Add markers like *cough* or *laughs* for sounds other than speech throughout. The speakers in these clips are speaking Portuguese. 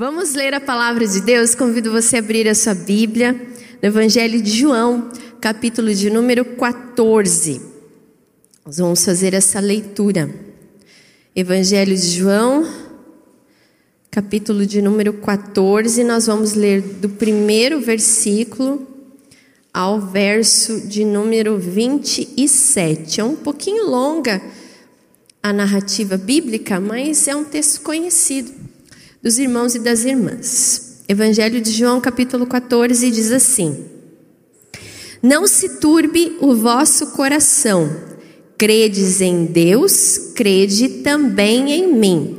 Vamos ler a palavra de Deus. Convido você a abrir a sua Bíblia no Evangelho de João, capítulo de número 14. Nós vamos fazer essa leitura. Evangelho de João, capítulo de número 14. Nós vamos ler do primeiro versículo ao verso de número 27. É um pouquinho longa a narrativa bíblica, mas é um texto conhecido dos irmãos e das irmãs. Evangelho de João, capítulo 14, diz assim: Não se turbe o vosso coração, credes em Deus, crede também em mim.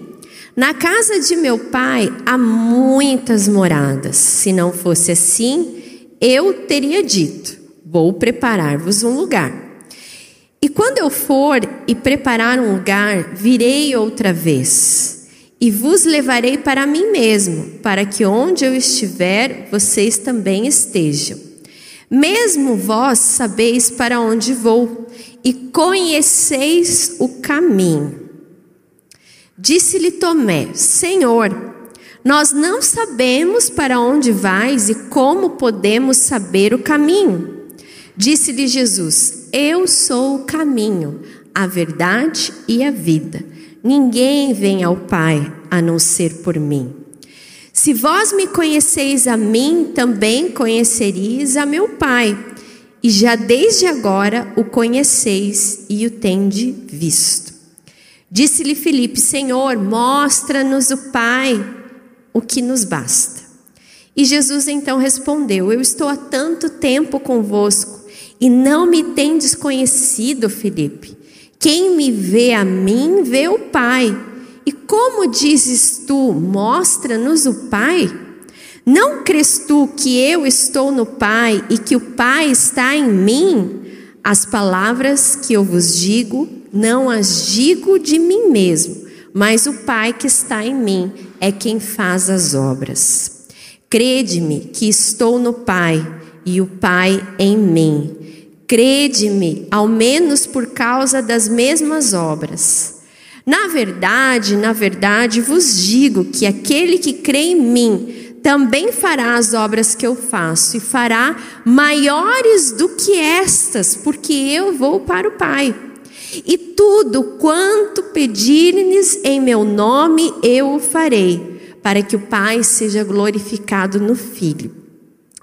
Na casa de meu pai há muitas moradas. Se não fosse assim, eu teria dito: Vou preparar-vos um lugar. E quando eu for e preparar um lugar, virei outra vez e vos levarei para mim mesmo, para que onde eu estiver, vocês também estejam. Mesmo vós sabeis para onde vou e conheceis o caminho. Disse-lhe Tomé: Senhor, nós não sabemos para onde vais e como podemos saber o caminho. Disse-lhe Jesus: Eu sou o caminho, a verdade e a vida. Ninguém vem ao Pai a não ser por mim. Se vós me conheceis a mim, também conhecereis a meu Pai. E já desde agora o conheceis e o tende visto. Disse-lhe Filipe: Senhor, mostra-nos o Pai, o que nos basta. E Jesus então respondeu: Eu estou há tanto tempo convosco e não me tendes conhecido, Filipe. Quem me vê a mim, vê o Pai. E como dizes tu, mostra-nos o Pai? Não crês tu que eu estou no Pai e que o Pai está em mim? As palavras que eu vos digo, não as digo de mim mesmo, mas o Pai que está em mim é quem faz as obras. Crede-me que estou no Pai e o Pai em mim. Crede-me, ao menos por causa das mesmas obras. Na verdade, na verdade vos digo que aquele que crê em mim também fará as obras que eu faço e fará maiores do que estas, porque eu vou para o Pai. E tudo quanto pedirnes em meu nome eu o farei, para que o Pai seja glorificado no Filho.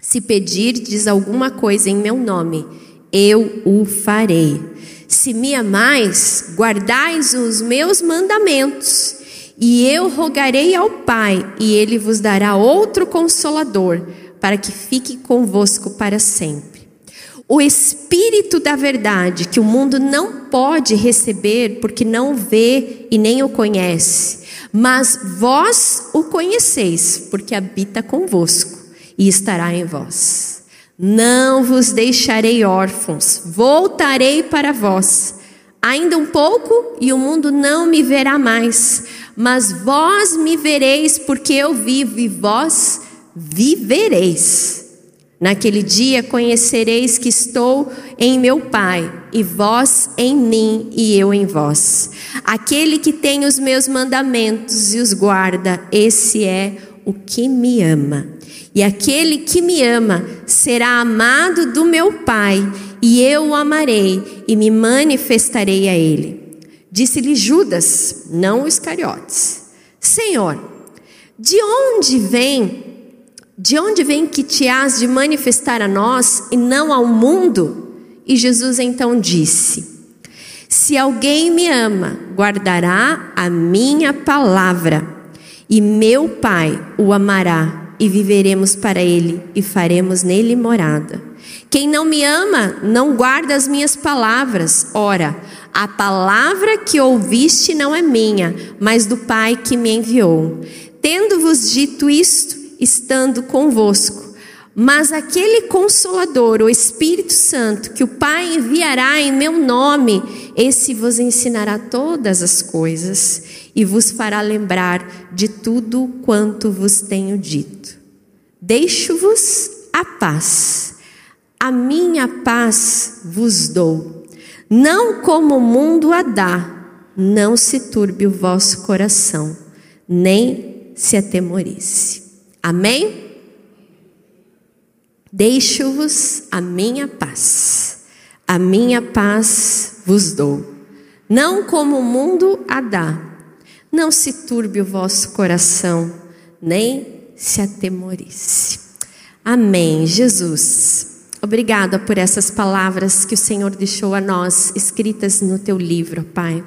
Se pedirdes alguma coisa em meu nome, eu o farei. Se me amais, guardais os meus mandamentos, e eu rogarei ao Pai, e ele vos dará outro consolador, para que fique convosco para sempre. O Espírito da Verdade, que o mundo não pode receber, porque não vê e nem o conhece, mas vós o conheceis, porque habita convosco e estará em vós. Não vos deixarei órfãos, voltarei para vós. Ainda um pouco e o mundo não me verá mais, mas vós me vereis, porque eu vivo e vós vivereis. Naquele dia conhecereis que estou em meu Pai, e vós em mim e eu em vós. Aquele que tem os meus mandamentos e os guarda, esse é o que me ama. E aquele que me ama será amado do meu Pai, e eu o amarei e me manifestarei a ele. Disse-lhe Judas, não os Iscariotes: Senhor, de onde vem? De onde vem que te has de manifestar a nós e não ao mundo? E Jesus então disse: Se alguém me ama, guardará a minha palavra, e meu Pai o amará e viveremos para ele e faremos nele morada. Quem não me ama não guarda as minhas palavras. Ora, a palavra que ouviste não é minha, mas do Pai que me enviou. Tendo-vos dito isto, estando convosco, mas aquele consolador, o Espírito Santo, que o Pai enviará em meu nome, esse vos ensinará todas as coisas e vos fará lembrar de tudo quanto vos tenho dito. Deixo-vos a paz, a minha paz vos dou. Não como o mundo a dá, não se turbe o vosso coração, nem se atemorize. Amém? Deixo-vos a minha paz, a minha paz vos dou. Não como o mundo a dá, não se turbe o vosso coração, nem se atemorize. Amém. Jesus, obrigada por essas palavras que o Senhor deixou a nós escritas no teu livro, Pai.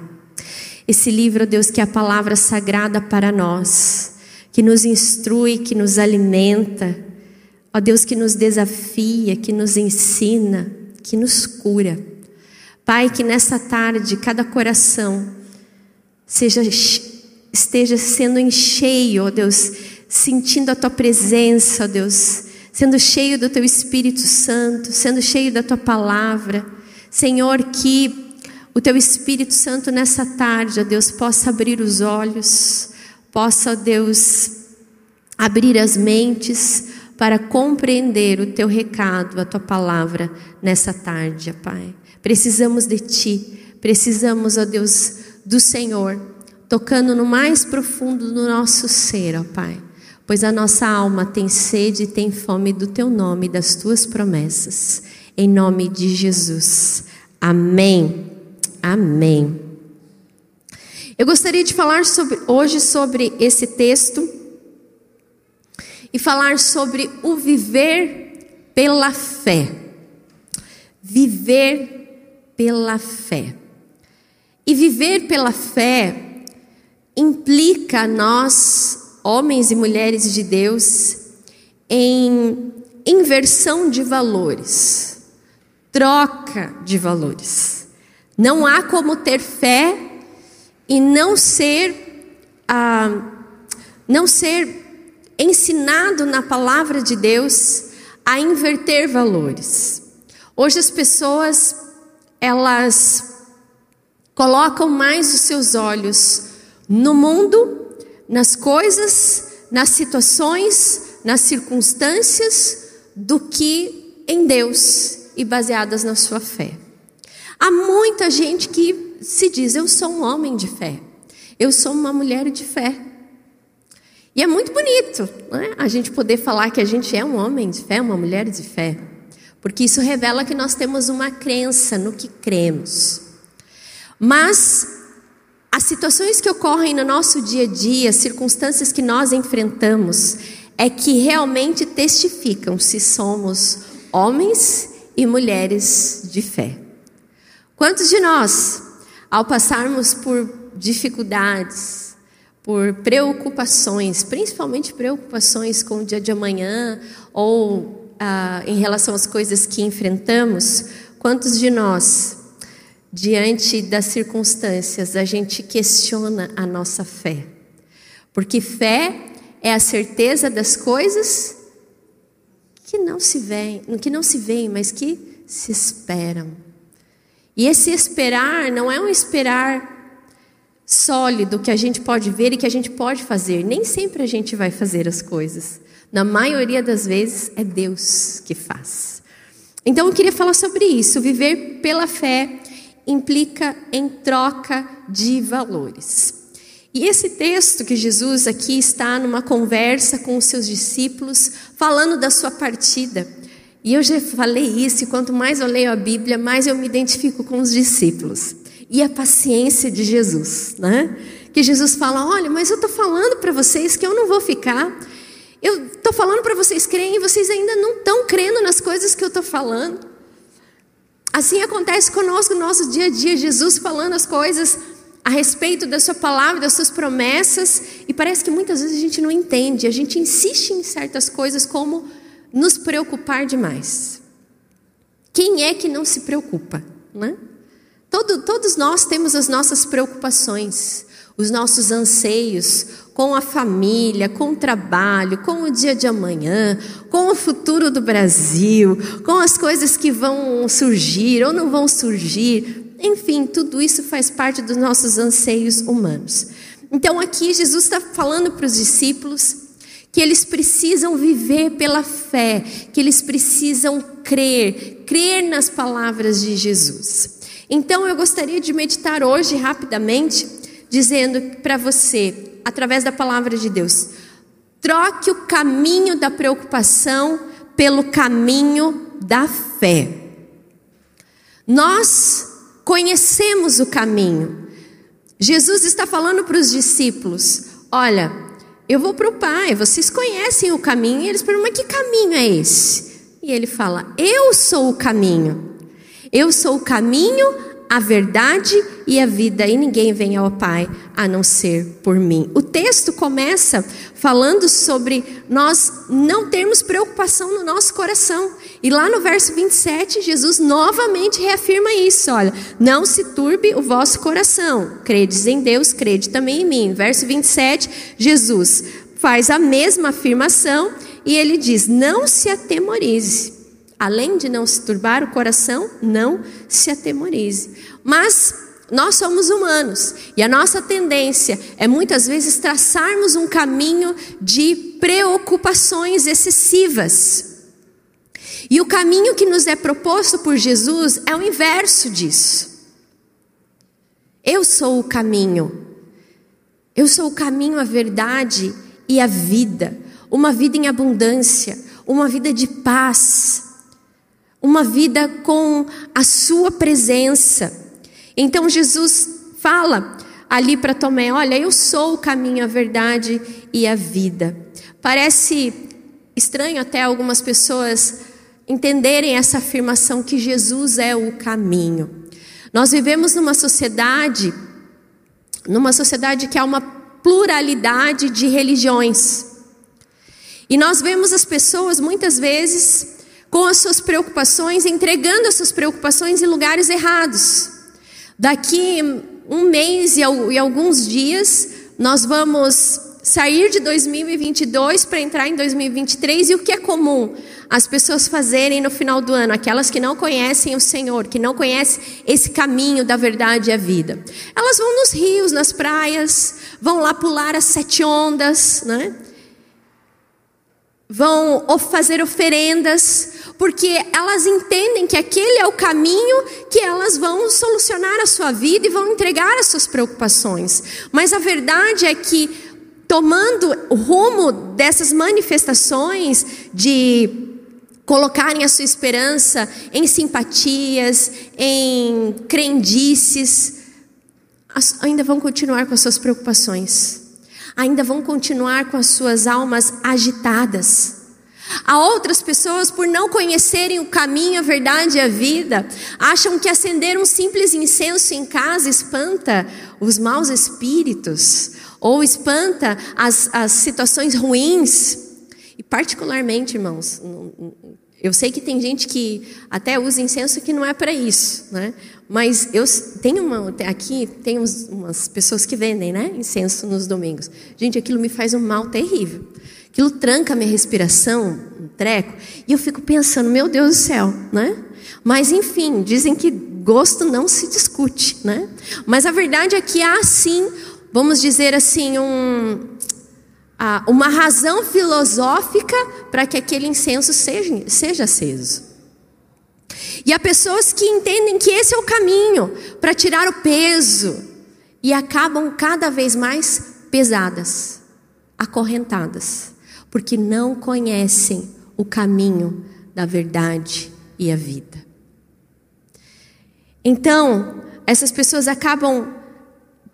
Esse livro, Deus, que é a palavra sagrada para nós, que nos instrui, que nos alimenta, Ó Deus que nos desafia, que nos ensina, que nos cura. Pai, que nessa tarde cada coração seja esteja sendo em cheio, ó Deus, sentindo a tua presença, ó Deus, sendo cheio do teu Espírito Santo, sendo cheio da tua palavra. Senhor, que o teu Espírito Santo nessa tarde, ó Deus, possa abrir os olhos, possa, ó Deus, abrir as mentes, para compreender o teu recado, a tua palavra nessa tarde, Pai. Precisamos de ti, precisamos, ó Deus, do Senhor, tocando no mais profundo do nosso ser, ó Pai. Pois a nossa alma tem sede e tem fome do teu nome das tuas promessas. Em nome de Jesus. Amém. Amém. Eu gostaria de falar sobre, hoje sobre esse texto e falar sobre o viver pela fé. Viver pela fé. E viver pela fé implica nós, homens e mulheres de Deus, em inversão de valores, troca de valores. Não há como ter fé e não ser, ah, não ser ensinado na palavra de Deus a inverter valores. Hoje as pessoas elas colocam mais os seus olhos no mundo, nas coisas, nas situações, nas circunstâncias, do que em Deus e baseadas na sua fé. Há muita gente que se diz: Eu sou um homem de fé, eu sou uma mulher de fé. E é muito bonito né? a gente poder falar que a gente é um homem de fé, uma mulher de fé, porque isso revela que nós temos uma crença no que cremos. Mas as situações que ocorrem no nosso dia a dia, as circunstâncias que nós enfrentamos, é que realmente testificam se somos homens e mulheres de fé. Quantos de nós, ao passarmos por dificuldades, por preocupações, principalmente preocupações com o dia de amanhã ou ah, em relação às coisas que enfrentamos, quantos de nós, diante das circunstâncias, a gente questiona a nossa fé? Porque fé é a certeza das coisas que não se veem, que não se veem, mas que se esperam. E esse esperar não é um esperar sólido que a gente pode ver e que a gente pode fazer. Nem sempre a gente vai fazer as coisas. Na maioria das vezes é Deus que faz. Então eu queria falar sobre isso. Viver pela fé implica em troca de valores. E esse texto que Jesus aqui está numa conversa com os seus discípulos, falando da sua partida. E eu já falei isso, e quanto mais eu leio a Bíblia, mais eu me identifico com os discípulos e a paciência de Jesus, né? Que Jesus fala: Olha, mas eu estou falando para vocês que eu não vou ficar. Eu estou falando para vocês crerem e vocês ainda não estão crendo nas coisas que eu estou falando. Assim acontece conosco no nosso dia a dia, Jesus falando as coisas a respeito da sua palavra, das suas promessas, e parece que muitas vezes a gente não entende, a gente insiste em certas coisas como nos preocupar demais. Quem é que não se preocupa, né? Todo, todos nós temos as nossas preocupações, os nossos anseios com a família, com o trabalho, com o dia de amanhã, com o futuro do Brasil, com as coisas que vão surgir ou não vão surgir. Enfim, tudo isso faz parte dos nossos anseios humanos. Então, aqui Jesus está falando para os discípulos que eles precisam viver pela fé, que eles precisam crer, crer nas palavras de Jesus. Então eu gostaria de meditar hoje rapidamente, dizendo para você, através da palavra de Deus, Troque o caminho da preocupação pelo caminho da fé. Nós conhecemos o caminho. Jesus está falando para os discípulos: Olha, eu vou para o Pai, vocês conhecem o caminho. E eles perguntam: Mas que caminho é esse? E ele fala: Eu sou o caminho. Eu sou o caminho, a verdade e a vida, e ninguém vem ao Pai a não ser por mim. O texto começa falando sobre nós não termos preocupação no nosso coração. E lá no verso 27, Jesus novamente reafirma isso: olha, não se turbe o vosso coração. Credes em Deus, crede também em mim. Verso 27, Jesus faz a mesma afirmação e ele diz: não se atemorize. Além de não se turbar o coração, não se atemorize. Mas nós somos humanos e a nossa tendência é muitas vezes traçarmos um caminho de preocupações excessivas. E o caminho que nos é proposto por Jesus é o inverso disso. Eu sou o caminho. Eu sou o caminho, a verdade e a vida. Uma vida em abundância, uma vida de paz uma vida com a sua presença. Então Jesus fala ali para Tomé: Olha, eu sou o caminho, a verdade e a vida. Parece estranho até algumas pessoas entenderem essa afirmação que Jesus é o caminho. Nós vivemos numa sociedade, numa sociedade que há uma pluralidade de religiões. E nós vemos as pessoas muitas vezes com as suas preocupações, entregando as suas preocupações em lugares errados. Daqui um mês e alguns dias, nós vamos sair de 2022 para entrar em 2023 e o que é comum as pessoas fazerem no final do ano, aquelas que não conhecem o Senhor, que não conhecem esse caminho da verdade e a vida. Elas vão nos rios, nas praias, vão lá pular as sete ondas, né? vão fazer oferendas, porque elas entendem que aquele é o caminho que elas vão solucionar a sua vida e vão entregar as suas preocupações. Mas a verdade é que, tomando o rumo dessas manifestações de colocarem a sua esperança em simpatias, em crendices, ainda vão continuar com as suas preocupações ainda vão continuar com as suas almas agitadas. Há outras pessoas, por não conhecerem o caminho, a verdade e a vida, acham que acender um simples incenso em casa espanta os maus espíritos, ou espanta as, as situações ruins. E, particularmente, irmãos, eu sei que tem gente que até usa incenso que não é para isso, né? Mas eu tenho uma aqui tem umas pessoas que vendem, né, incenso nos domingos. Gente, aquilo me faz um mal terrível. Aquilo tranca a minha respiração, um treco, e eu fico pensando, meu Deus do céu, né? Mas enfim, dizem que gosto não se discute, né? Mas a verdade é que há sim, vamos dizer assim, um, uma razão filosófica para que aquele incenso seja, seja aceso. E há pessoas que entendem que esse é o caminho para tirar o peso e acabam cada vez mais pesadas, acorrentadas, porque não conhecem o caminho da verdade e a vida. Então, essas pessoas acabam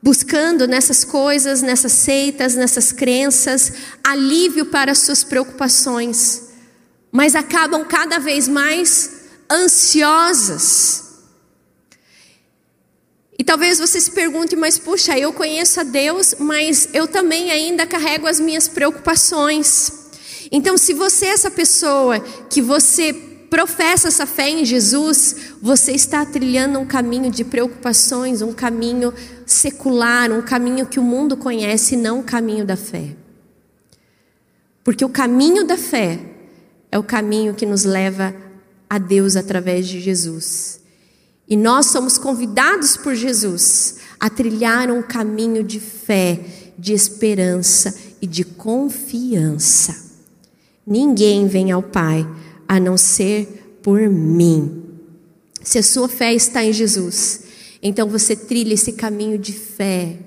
buscando nessas coisas, nessas seitas, nessas crenças, alívio para as suas preocupações, mas acabam cada vez mais ansiosas. E talvez você se pergunte, mas puxa, eu conheço a Deus, mas eu também ainda carrego as minhas preocupações. Então, se você é essa pessoa que você professa essa fé em Jesus, você está trilhando um caminho de preocupações, um caminho secular, um caminho que o mundo conhece, não o caminho da fé. Porque o caminho da fé é o caminho que nos leva a Deus através de Jesus. E nós somos convidados por Jesus a trilhar um caminho de fé, de esperança e de confiança. Ninguém vem ao Pai a não ser por mim. Se a sua fé está em Jesus, então você trilha esse caminho de fé,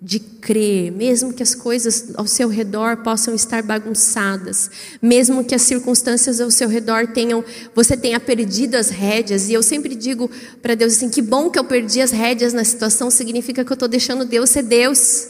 de crer, mesmo que as coisas ao seu redor possam estar bagunçadas, mesmo que as circunstâncias ao seu redor tenham, você tenha perdido as rédeas, e eu sempre digo para Deus assim: que bom que eu perdi as rédeas na situação, significa que eu estou deixando Deus ser Deus,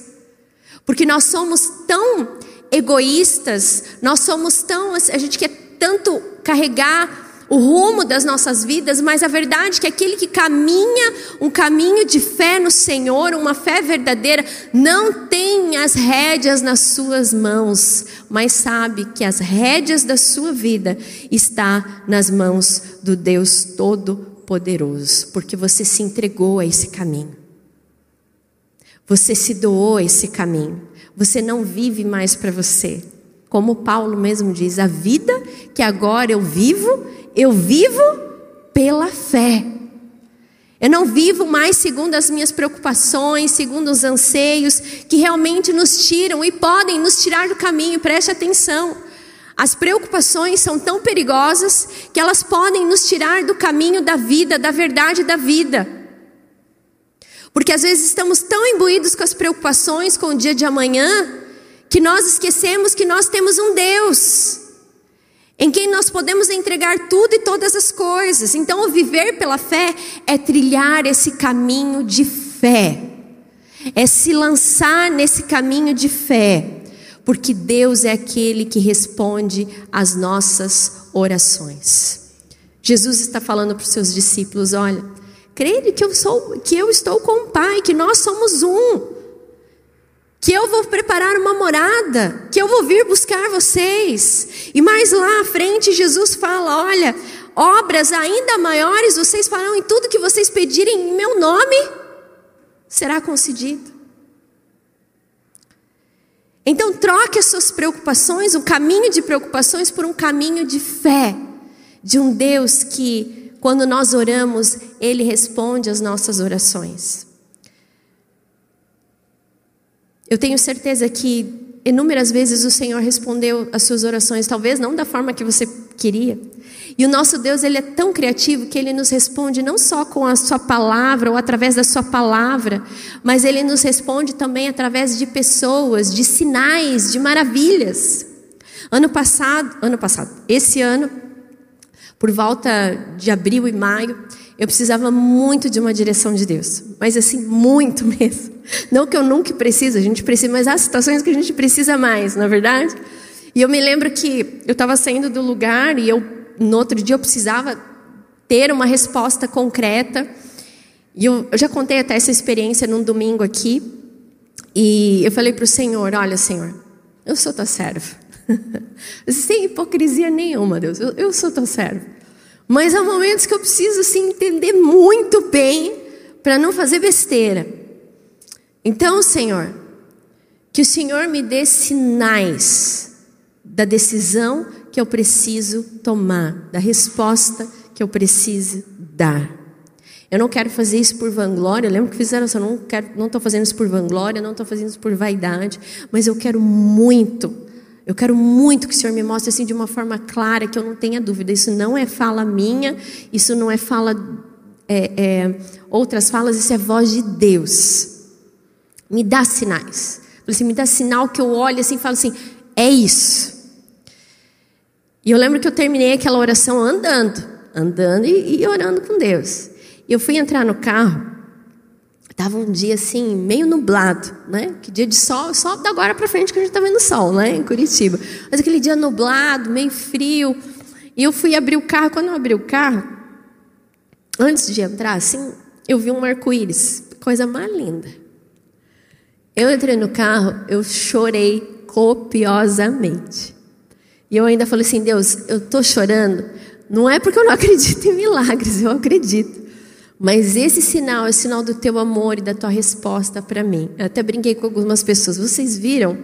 porque nós somos tão egoístas, nós somos tão, a gente quer tanto carregar o rumo das nossas vidas, mas a verdade é que aquele que caminha um caminho de fé no Senhor, uma fé verdadeira, não tem as rédeas nas suas mãos, mas sabe que as rédeas da sua vida está nas mãos do Deus Todo-Poderoso, porque você se entregou a esse caminho. Você se doou a esse caminho. Você não vive mais para você. Como Paulo mesmo diz, a vida que agora eu vivo, eu vivo pela fé. Eu não vivo mais segundo as minhas preocupações, segundo os anseios que realmente nos tiram e podem nos tirar do caminho. Preste atenção. As preocupações são tão perigosas que elas podem nos tirar do caminho da vida, da verdade da vida. Porque às vezes estamos tão imbuídos com as preocupações, com o dia de amanhã, que nós esquecemos que nós temos um Deus em quem nós podemos entregar tudo e todas as coisas. Então, o viver pela fé é trilhar esse caminho de fé, é se lançar nesse caminho de fé, porque Deus é aquele que responde às nossas orações. Jesus está falando para os seus discípulos: olha, creio que eu sou, que eu estou com o Pai, que nós somos um que eu vou preparar uma morada, que eu vou vir buscar vocês. E mais lá à frente, Jesus fala: olha, obras ainda maiores vocês farão em tudo que vocês pedirem em meu nome, será concedido. Então, troque as suas preocupações, o caminho de preocupações, por um caminho de fé, de um Deus que, quando nós oramos, Ele responde às nossas orações. Eu tenho certeza que inúmeras vezes o Senhor respondeu às suas orações, talvez não da forma que você queria. E o nosso Deus, ele é tão criativo que ele nos responde não só com a sua palavra ou através da sua palavra, mas ele nos responde também através de pessoas, de sinais, de maravilhas. Ano passado, ano passado, esse ano, por volta de abril e maio, eu precisava muito de uma direção de Deus, mas assim, muito *laughs* mesmo. Não que eu nunca precise, a gente precisa, mas há situações que a gente precisa mais, na é verdade? E eu me lembro que eu estava saindo do lugar e eu, no outro dia, eu precisava ter uma resposta concreta. E eu, eu já contei até essa experiência num domingo aqui. E eu falei para o Senhor: Olha, Senhor, eu sou tua serva. *laughs* Sem hipocrisia nenhuma, Deus, eu, eu sou teu servo. Mas há momentos que eu preciso assim, entender muito bem para não fazer besteira. Então, Senhor, que o Senhor me dê sinais da decisão que eu preciso tomar, da resposta que eu preciso dar. Eu não quero fazer isso por vanglória. Eu lembro que fizeram isso. Eu não estou fazendo isso por vanglória, não estou fazendo isso por vaidade, mas eu quero muito eu quero muito que o Senhor me mostre assim de uma forma clara, que eu não tenha dúvida. Isso não é fala minha, isso não é fala é, é, outras falas, isso é voz de Deus. Me dá sinais. Assim, me dá sinal que eu olho assim e falo assim: é isso. E eu lembro que eu terminei aquela oração andando, andando e, e orando com Deus. E eu fui entrar no carro Tava um dia assim, meio nublado, né? Que dia de sol, só da agora para frente que a gente tá vendo sol, né? Em Curitiba. Mas aquele dia nublado, meio frio. E eu fui abrir o carro. Quando eu abri o carro, antes de entrar, assim, eu vi um arco-íris. Coisa mais linda. Eu entrei no carro, eu chorei copiosamente. E eu ainda falei assim: Deus, eu tô chorando. Não é porque eu não acredito em milagres, eu acredito. Mas esse sinal é o sinal do teu amor e da tua resposta para mim. Eu até brinquei com algumas pessoas. Vocês viram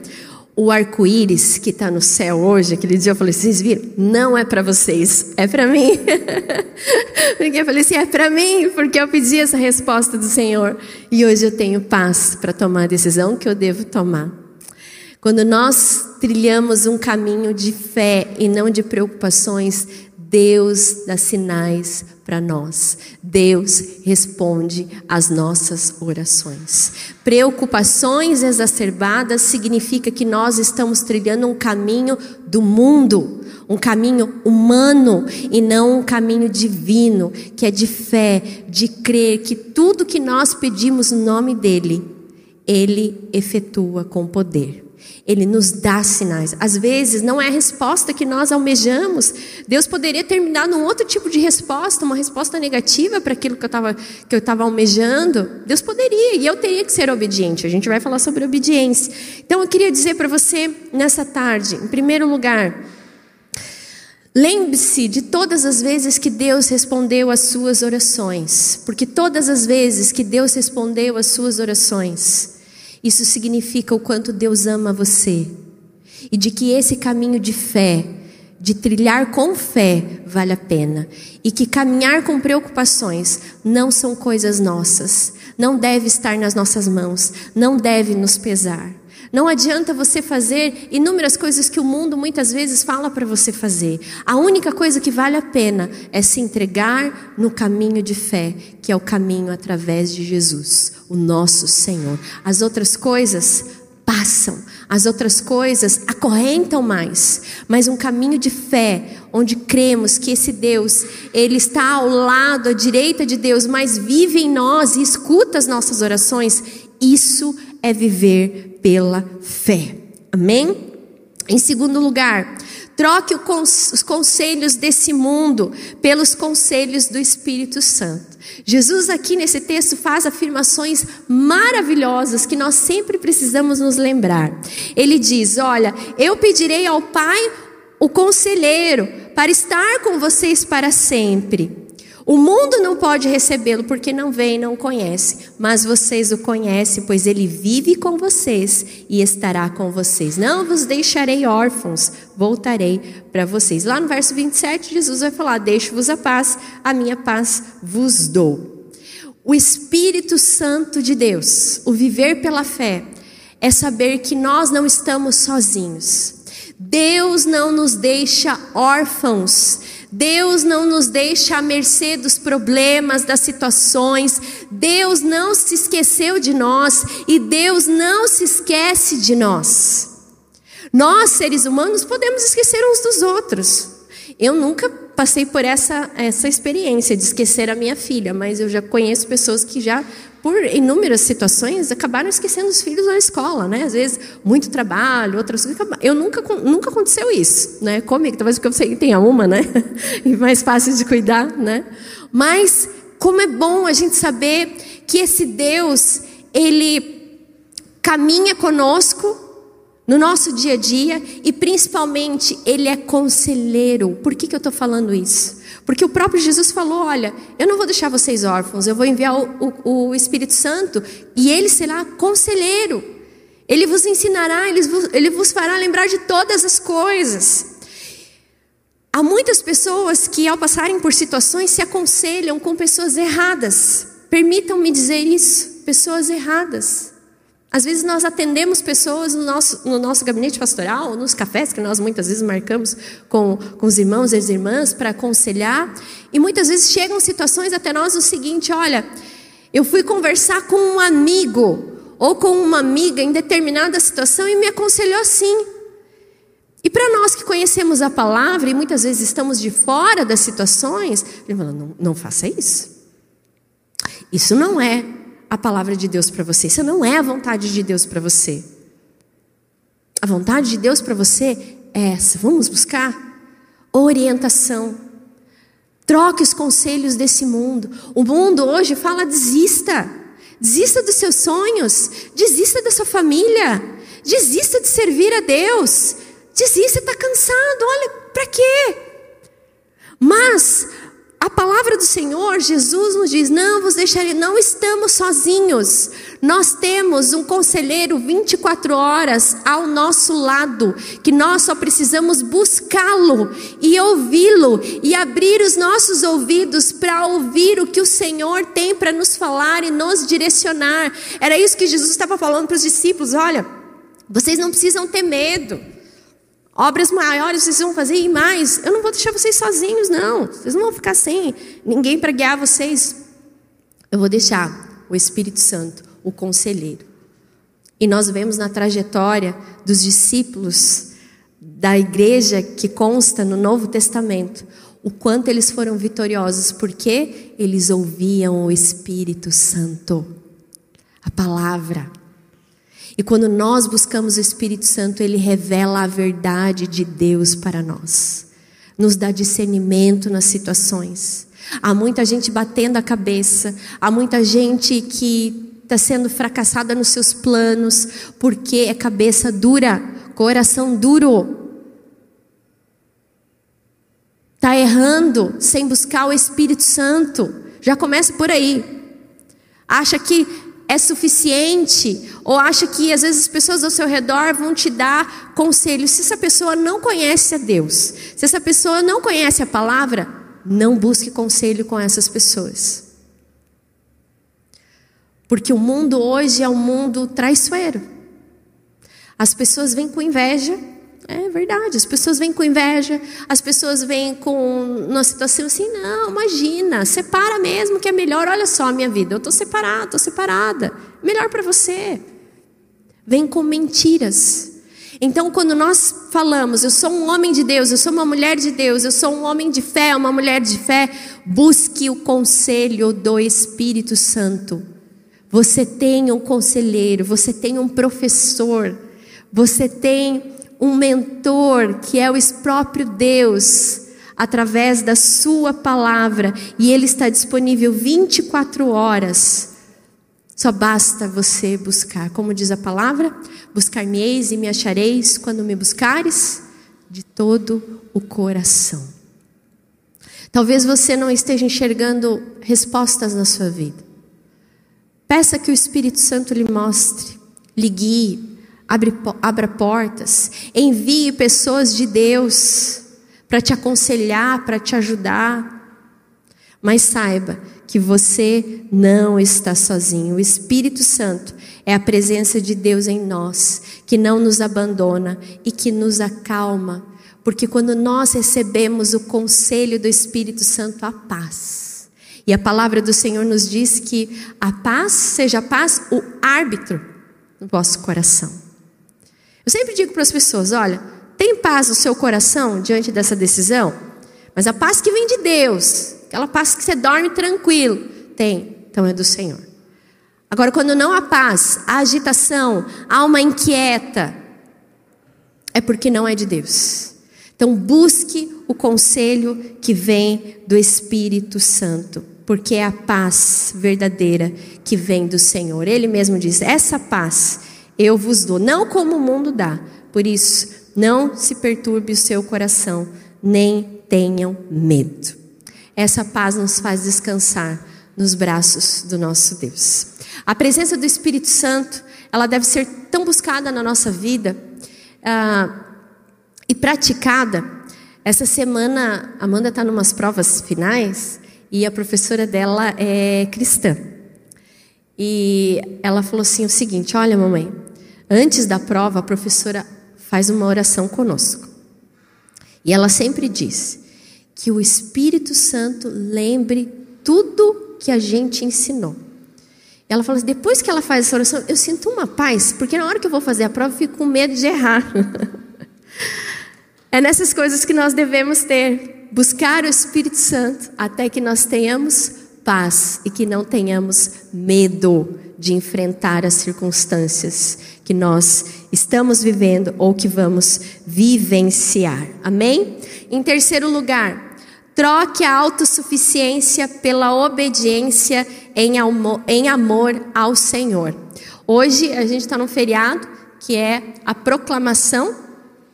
o arco-íris que está no céu hoje? Aquele dia eu falei: vocês viram? Não é para vocês, é para mim. *laughs* porque eu falei assim: é para mim, porque eu pedi essa resposta do Senhor. E hoje eu tenho paz para tomar a decisão que eu devo tomar. Quando nós trilhamos um caminho de fé e não de preocupações, Deus dá sinais para nós. Deus responde às nossas orações. Preocupações exacerbadas significa que nós estamos trilhando um caminho do mundo, um caminho humano e não um caminho divino, que é de fé, de crer que tudo que nós pedimos no nome dele, ele efetua com poder. Ele nos dá sinais. Às vezes não é a resposta que nós almejamos. Deus poderia ter me dado um outro tipo de resposta, uma resposta negativa para aquilo que eu estava que eu estava almejando. Deus poderia e eu teria que ser obediente. A gente vai falar sobre obediência. Então eu queria dizer para você nessa tarde, em primeiro lugar, Lembre-se de todas as vezes que Deus respondeu às suas orações, porque todas as vezes que Deus respondeu às suas orações, isso significa o quanto Deus ama você. E de que esse caminho de fé, de trilhar com fé, vale a pena. E que caminhar com preocupações não são coisas nossas, não deve estar nas nossas mãos, não deve nos pesar. Não adianta você fazer inúmeras coisas que o mundo muitas vezes fala para você fazer. A única coisa que vale a pena é se entregar no caminho de fé, que é o caminho através de Jesus, o nosso Senhor. As outras coisas passam, as outras coisas acorrentam mais, mas um caminho de fé, onde cremos que esse Deus, ele está ao lado, à direita de Deus, mas vive em nós e escuta as nossas orações, isso é viver pela fé. Amém? Em segundo lugar, troque os conselhos desse mundo pelos conselhos do Espírito Santo. Jesus, aqui nesse texto, faz afirmações maravilhosas que nós sempre precisamos nos lembrar. Ele diz: Olha, eu pedirei ao Pai o conselheiro para estar com vocês para sempre. O mundo não pode recebê-lo porque não vê e não conhece, mas vocês o conhecem, pois ele vive com vocês e estará com vocês. Não vos deixarei órfãos, voltarei para vocês. Lá no verso 27, Jesus vai falar: Deixo-vos a paz, a minha paz vos dou. O Espírito Santo de Deus, o viver pela fé, é saber que nós não estamos sozinhos. Deus não nos deixa órfãos. Deus não nos deixa à mercê dos problemas, das situações. Deus não se esqueceu de nós e Deus não se esquece de nós. Nós, seres humanos, podemos esquecer uns dos outros. Eu nunca passei por essa, essa experiência de esquecer a minha filha, mas eu já conheço pessoas que já por inúmeras situações, acabaram esquecendo os filhos na escola, né? Às vezes, muito trabalho, outras coisas. Eu nunca, nunca aconteceu isso, né? Comigo, talvez porque que tenha uma, né? *laughs* e mais fácil de cuidar, né? Mas, como é bom a gente saber que esse Deus, Ele caminha conosco no nosso dia a dia e, principalmente, Ele é conselheiro. Por que, que eu estou falando isso? Porque o próprio Jesus falou: Olha, eu não vou deixar vocês órfãos, eu vou enviar o, o, o Espírito Santo e ele será conselheiro. Ele vos ensinará, ele vos, ele vos fará lembrar de todas as coisas. Há muitas pessoas que, ao passarem por situações, se aconselham com pessoas erradas. Permitam-me dizer isso: pessoas erradas. Às vezes nós atendemos pessoas no nosso, no nosso gabinete pastoral, nos cafés que nós muitas vezes marcamos com, com os irmãos e as irmãs para aconselhar, e muitas vezes chegam situações até nós o seguinte: olha, eu fui conversar com um amigo ou com uma amiga em determinada situação e me aconselhou assim. E para nós que conhecemos a palavra e muitas vezes estamos de fora das situações, ele fala: não, não faça isso. Isso não é a palavra de Deus para você. Isso não é a vontade de Deus para você. A vontade de Deus para você é essa. Vamos buscar orientação. Troque os conselhos desse mundo. O mundo hoje fala desista. Desista dos seus sonhos. Desista da sua família. Desista de servir a Deus. Desista, está cansado. Olha, para quê? Mas a palavra do Senhor, Jesus nos diz: não vos deixarei, não estamos sozinhos. Nós temos um conselheiro 24 horas ao nosso lado, que nós só precisamos buscá-lo e ouvi-lo e abrir os nossos ouvidos para ouvir o que o Senhor tem para nos falar e nos direcionar. Era isso que Jesus estava falando para os discípulos: olha, vocês não precisam ter medo. Obras maiores vocês vão fazer e mais. Eu não vou deixar vocês sozinhos, não. Vocês não vão ficar sem ninguém para guiar vocês. Eu vou deixar o Espírito Santo, o conselheiro. E nós vemos na trajetória dos discípulos da igreja que consta no Novo Testamento o quanto eles foram vitoriosos, porque eles ouviam o Espírito Santo, a palavra. E quando nós buscamos o Espírito Santo, ele revela a verdade de Deus para nós, nos dá discernimento nas situações. Há muita gente batendo a cabeça, há muita gente que está sendo fracassada nos seus planos, porque é cabeça dura, coração duro. Está errando sem buscar o Espírito Santo. Já começa por aí. Acha que é suficiente, ou acha que às vezes as pessoas ao seu redor vão te dar conselhos. Se essa pessoa não conhece a Deus, se essa pessoa não conhece a palavra, não busque conselho com essas pessoas. Porque o mundo hoje é um mundo traiçoeiro. As pessoas vêm com inveja é verdade, as pessoas vêm com inveja, as pessoas vêm com uma situação assim, não, imagina, separa mesmo que é melhor, olha só a minha vida, eu estou separada, estou separada, melhor para você. Vem com mentiras. Então, quando nós falamos, eu sou um homem de Deus, eu sou uma mulher de Deus, eu sou um homem de fé, uma mulher de fé, busque o conselho do Espírito Santo. Você tem um conselheiro, você tem um professor, você tem um mentor que é o próprio Deus, através da Sua palavra, e Ele está disponível 24 horas. Só basta você buscar, como diz a palavra: buscar-me-eis e me achareis quando me buscares de todo o coração. Talvez você não esteja enxergando respostas na sua vida. Peça que o Espírito Santo lhe mostre, lhe guie, Abre, abra portas, envie pessoas de Deus para te aconselhar, para te ajudar. Mas saiba que você não está sozinho. O Espírito Santo é a presença de Deus em nós, que não nos abandona e que nos acalma. Porque quando nós recebemos o conselho do Espírito Santo, a paz. E a palavra do Senhor nos diz que a paz seja a paz o árbitro no vosso coração. Eu sempre digo para as pessoas: olha, tem paz no seu coração diante dessa decisão? Mas a paz que vem de Deus, aquela paz que você dorme tranquilo, tem, então é do Senhor. Agora, quando não há paz, há agitação, há uma inquieta, é porque não é de Deus. Então, busque o conselho que vem do Espírito Santo, porque é a paz verdadeira que vem do Senhor. Ele mesmo diz: essa paz eu vos dou, não como o mundo dá. Por isso, não se perturbe o seu coração, nem tenham medo. Essa paz nos faz descansar nos braços do nosso Deus. A presença do Espírito Santo, ela deve ser tão buscada na nossa vida ah, e praticada. Essa semana, Amanda está em umas provas finais e a professora dela é cristã. E ela falou assim o seguinte: Olha, mamãe, Antes da prova, a professora faz uma oração conosco. E ela sempre diz que o Espírito Santo lembre tudo que a gente ensinou. Ela fala assim, depois que ela faz essa oração, eu sinto uma paz, porque na hora que eu vou fazer a prova, eu fico com medo de errar. *laughs* é nessas coisas que nós devemos ter, buscar o Espírito Santo, até que nós tenhamos paz e que não tenhamos medo de enfrentar as circunstâncias que nós estamos vivendo ou que vamos vivenciar. Amém? Em terceiro lugar, troque a autossuficiência pela obediência em amor, em amor ao Senhor. Hoje a gente está num feriado que é a proclamação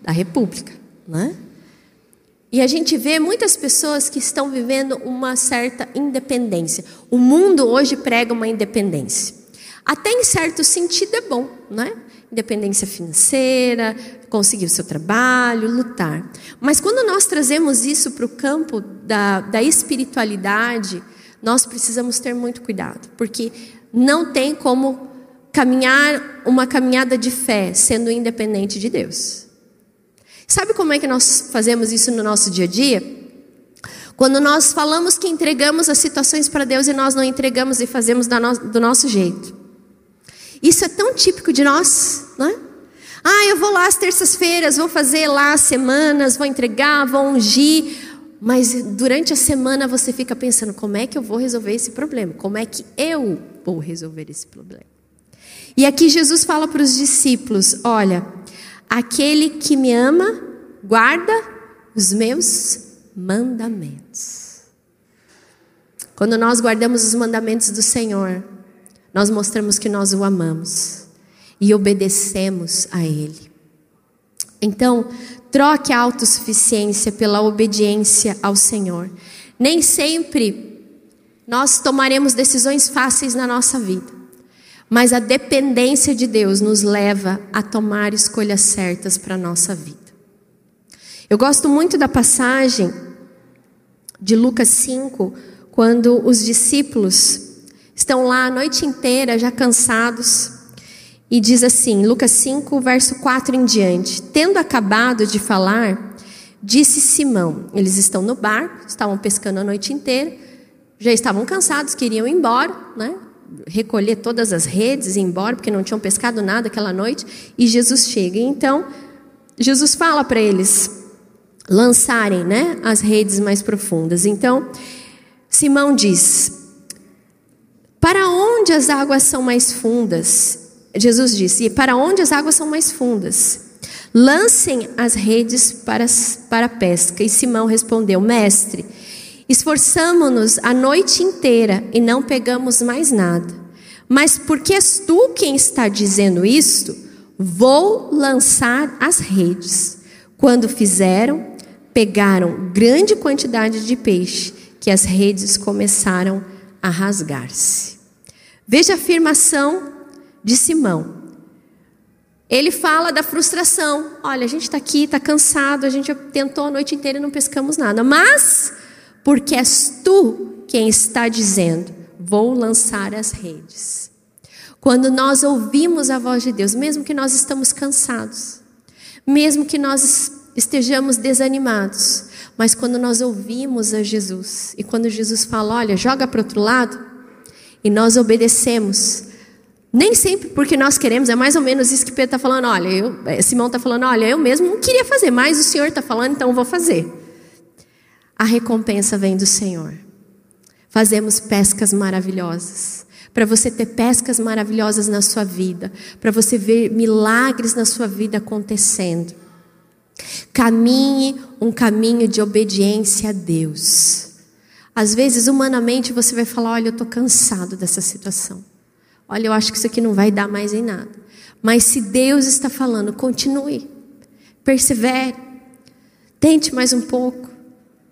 da República, né? E a gente vê muitas pessoas que estão vivendo uma certa independência. O mundo hoje prega uma independência. Até em certo sentido é bom, né? Independência financeira, conseguir o seu trabalho, lutar. Mas quando nós trazemos isso para o campo da, da espiritualidade, nós precisamos ter muito cuidado, porque não tem como caminhar uma caminhada de fé sendo independente de Deus. Sabe como é que nós fazemos isso no nosso dia a dia? Quando nós falamos que entregamos as situações para Deus e nós não entregamos e fazemos do nosso jeito. Isso é tão típico de nós, não é? Ah, eu vou lá às terças-feiras, vou fazer lá as semanas, vou entregar, vou ungir. Mas durante a semana você fica pensando: como é que eu vou resolver esse problema? Como é que eu vou resolver esse problema? E aqui Jesus fala para os discípulos: olha, aquele que me ama, guarda os meus mandamentos. Quando nós guardamos os mandamentos do Senhor, nós mostramos que nós o amamos e obedecemos a Ele. Então, troque a autossuficiência pela obediência ao Senhor. Nem sempre nós tomaremos decisões fáceis na nossa vida, mas a dependência de Deus nos leva a tomar escolhas certas para a nossa vida. Eu gosto muito da passagem de Lucas 5, quando os discípulos estão lá a noite inteira já cansados. E diz assim, Lucas 5, verso 4 em diante: Tendo acabado de falar, disse Simão: Eles estão no barco, estavam pescando a noite inteira, já estavam cansados, queriam ir embora, né? recolher todas as redes e ir embora, porque não tinham pescado nada aquela noite. E Jesus chega. Então, Jesus fala para eles: lançarem né, as redes mais profundas. Então, Simão diz: Para onde as águas são mais fundas? Jesus disse: E para onde as águas são mais fundas? Lancem as redes para, para a pesca. E Simão respondeu: Mestre, esforçamo-nos a noite inteira e não pegamos mais nada. Mas porque és tu quem está dizendo isto, vou lançar as redes. Quando fizeram, pegaram grande quantidade de peixe, que as redes começaram a rasgar-se. Veja a afirmação de Simão. Ele fala da frustração. Olha, a gente está aqui, está cansado, a gente tentou a noite inteira e não pescamos nada. Mas, porque és tu quem está dizendo, vou lançar as redes. Quando nós ouvimos a voz de Deus, mesmo que nós estamos cansados, mesmo que nós estejamos desanimados, mas quando nós ouvimos a Jesus e quando Jesus fala, olha, joga para outro lado, e nós obedecemos, nem sempre porque nós queremos, é mais ou menos isso que Pedro está falando, olha, eu, é, Simão está falando, olha, eu mesmo não queria fazer, mas o Senhor está falando, então eu vou fazer. A recompensa vem do Senhor. Fazemos pescas maravilhosas. Para você ter pescas maravilhosas na sua vida, para você ver milagres na sua vida acontecendo. Caminhe um caminho de obediência a Deus. Às vezes, humanamente, você vai falar: Olha, eu estou cansado dessa situação. Olha, eu acho que isso aqui não vai dar mais em nada. Mas se Deus está falando, continue, persevere, tente mais um pouco.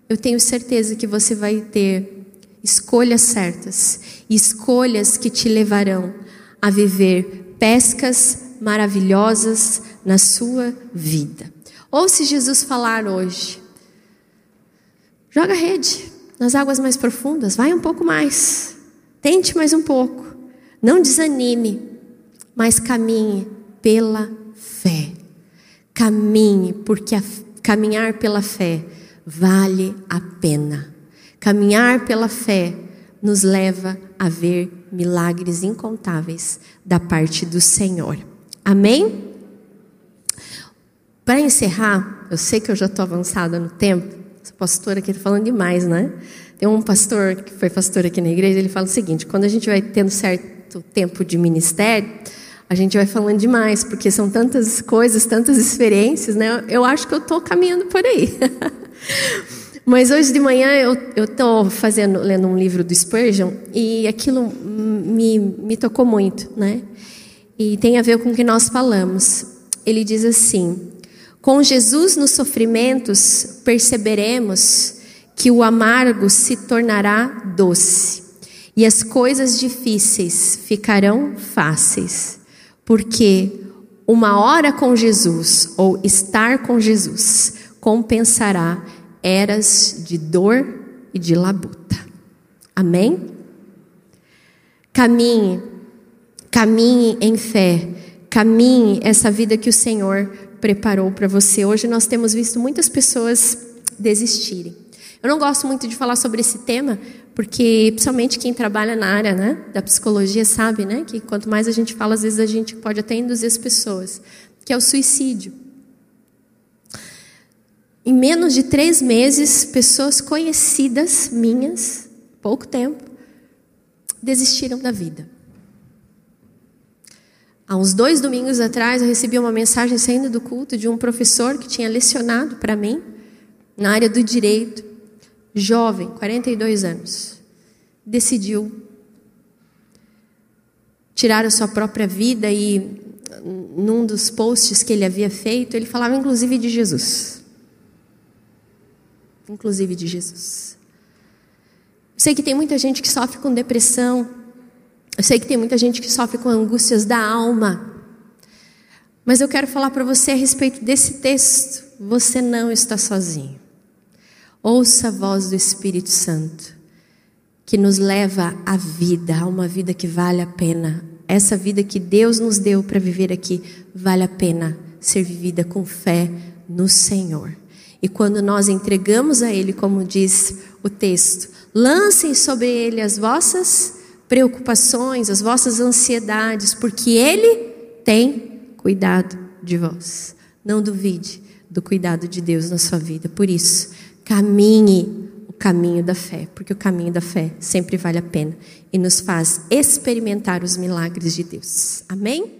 Eu tenho certeza que você vai ter escolhas certas, escolhas que te levarão a viver pescas maravilhosas na sua vida. Ou se Jesus falar hoje, joga a rede nas águas mais profundas, vai um pouco mais, tente mais um pouco, não desanime, mas caminhe pela fé. Caminhe, porque a, caminhar pela fé vale a pena. Caminhar pela fé nos leva a ver milagres incontáveis da parte do Senhor. Amém? Para encerrar, eu sei que eu já estou avançada no tempo, essa pastora aqui está falando demais, né? Tem um pastor que foi pastor aqui na igreja, ele fala o seguinte: quando a gente vai tendo certo tempo de ministério, a gente vai falando demais, porque são tantas coisas, tantas experiências, né? Eu acho que eu estou caminhando por aí. *laughs* Mas hoje de manhã eu estou fazendo, lendo um livro do Spurgeon e aquilo me, me tocou muito, né? E tem a ver com o que nós falamos. Ele diz assim: com Jesus nos sofrimentos, perceberemos que o amargo se tornará doce e as coisas difíceis ficarão fáceis, porque uma hora com Jesus ou estar com Jesus compensará eras de dor e de labuta. Amém? Caminhe, caminhe em fé, caminhe essa vida que o Senhor preparou para você. Hoje nós temos visto muitas pessoas desistirem. Eu não gosto muito de falar sobre esse tema, porque principalmente quem trabalha na área né, da psicologia sabe né, que quanto mais a gente fala, às vezes a gente pode até induzir as pessoas, que é o suicídio. Em menos de três meses, pessoas conhecidas minhas, pouco tempo, desistiram da vida. Há uns dois domingos atrás, eu recebi uma mensagem saindo do culto de um professor que tinha lecionado para mim na área do direito, jovem, 42 anos, decidiu tirar a sua própria vida e num dos posts que ele havia feito, ele falava inclusive de Jesus. Inclusive de Jesus. Sei que tem muita gente que sofre com depressão, eu sei que tem muita gente que sofre com angústias da alma. Mas eu quero falar para você a respeito desse texto. Você não está sozinho. Ouça a voz do Espírito Santo, que nos leva à vida, a uma vida que vale a pena. Essa vida que Deus nos deu para viver aqui vale a pena ser vivida com fé no Senhor. E quando nós entregamos a Ele, como diz o texto, lancem sobre Ele as vossas preocupações, as vossas ansiedades, porque Ele tem cuidado de vós. Não duvide do cuidado de Deus na sua vida. Por isso, caminhe o caminho da fé, porque o caminho da fé sempre vale a pena e nos faz experimentar os milagres de Deus. Amém?